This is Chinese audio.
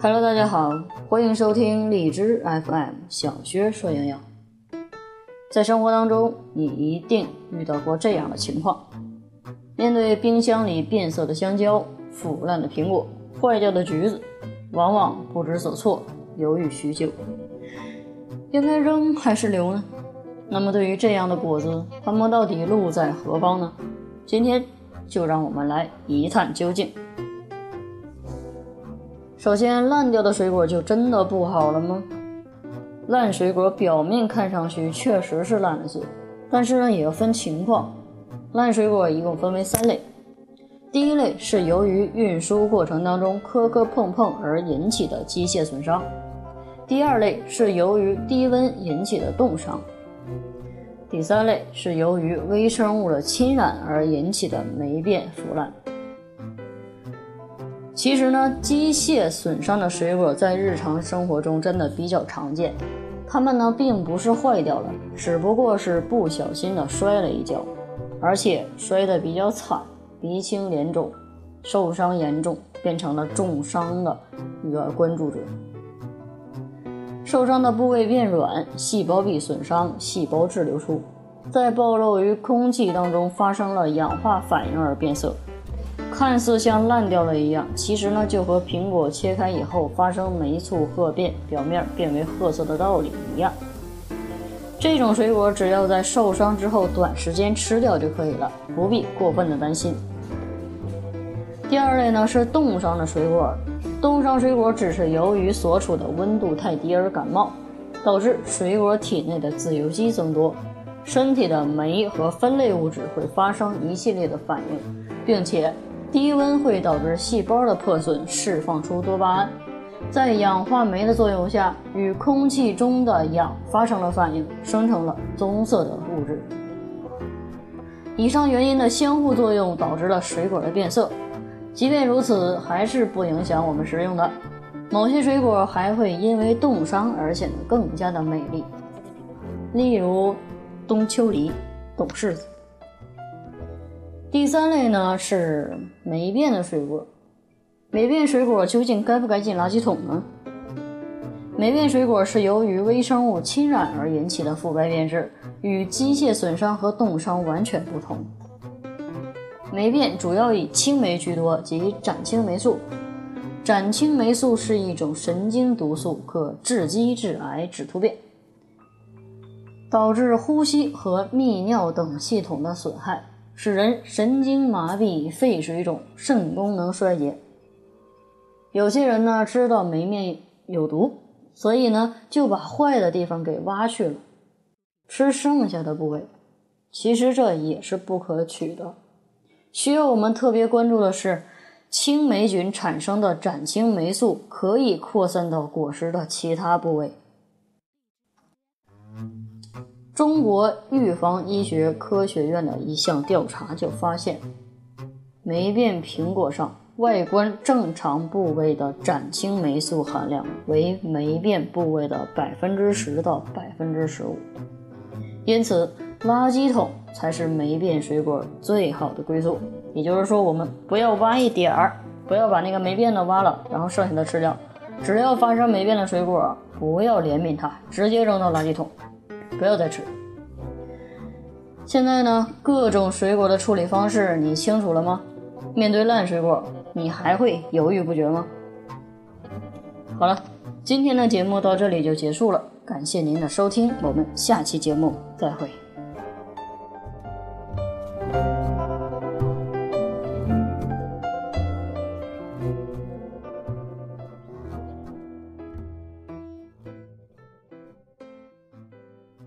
Hello，大家好，欢迎收听荔枝 FM 小薛说营养。在生活当中，你一定遇到过这样的情况：面对冰箱里变色的香蕉、腐烂的苹果、坏掉的橘子，往往不知所措，犹豫许久，应该扔还是留呢？那么，对于这样的果子，它们到底路在何方呢？今天就让我们来一探究竟。首先，烂掉的水果就真的不好了吗？烂水果表面看上去确实是烂了些，但是呢也要分情况。烂水果一共分为三类，第一类是由于运输过程当中磕磕碰碰而引起的机械损伤；第二类是由于低温引起的冻伤；第三类是由于微生物的侵染而引起的霉变腐烂。其实呢，机械损伤的水果在日常生活中真的比较常见。它们呢，并不是坏掉了，只不过是不小心的摔了一跤，而且摔得比较惨，鼻青脸肿，受伤严重，变成了重伤的一个关注者。受伤的部位变软，细胞壁损伤，细胞质流出，在暴露于空气当中发生了氧化反应而变色。看似像烂掉了一样，其实呢就和苹果切开以后发生霉促褐变，表面变为褐色的道理一样。这种水果只要在受伤之后短时间吃掉就可以了，不必过分的担心。第二类呢是冻伤的水果，冻伤水果只是由于所处的温度太低而感冒，导致水果体内的自由基增多，身体的酶和分类物质会发生一系列的反应，并且。低温会导致细胞的破损，释放出多巴胺，在氧化酶的作用下，与空气中的氧发生了反应，生成了棕色的物质。以上原因的相互作用导致了水果的变色。即便如此，还是不影响我们食用的。某些水果还会因为冻伤而显得更加的美丽，例如冬秋梨、冻柿子。第三类呢是霉变的水果，霉变水果究竟该不该进垃圾桶呢？霉变水果是由于微生物侵染而引起的腐败变质，与机械损伤和冻伤完全不同。霉变主要以青霉居多，即展青霉素。展青霉素是一种神经毒素，可致畸、致癌、致突变，导致呼吸和泌尿等系统的损害。使人神经麻痹、肺水肿、肾功能衰竭。有些人呢知道霉面有毒，所以呢就把坏的地方给挖去了，吃剩下的部位。其实这也是不可取的。需要我们特别关注的是，青霉菌产生的展青霉素可以扩散到果实的其他部位。中国预防医学科学院的一项调查就发现，霉变苹果上外观正常部位的展青霉素含量为霉变部位的百分之十到百分之十五，因此垃圾桶才是霉变水果最好的归宿。也就是说，我们不要挖一点儿，不要把那个霉变的挖了，然后剩下的吃掉。只要发生霉变的水果，不要怜悯它，直接扔到垃圾桶。不要再吃。现在呢，各种水果的处理方式你清楚了吗？面对烂水果，你还会犹豫不决吗？好了，今天的节目到这里就结束了，感谢您的收听，我们下期节目再会。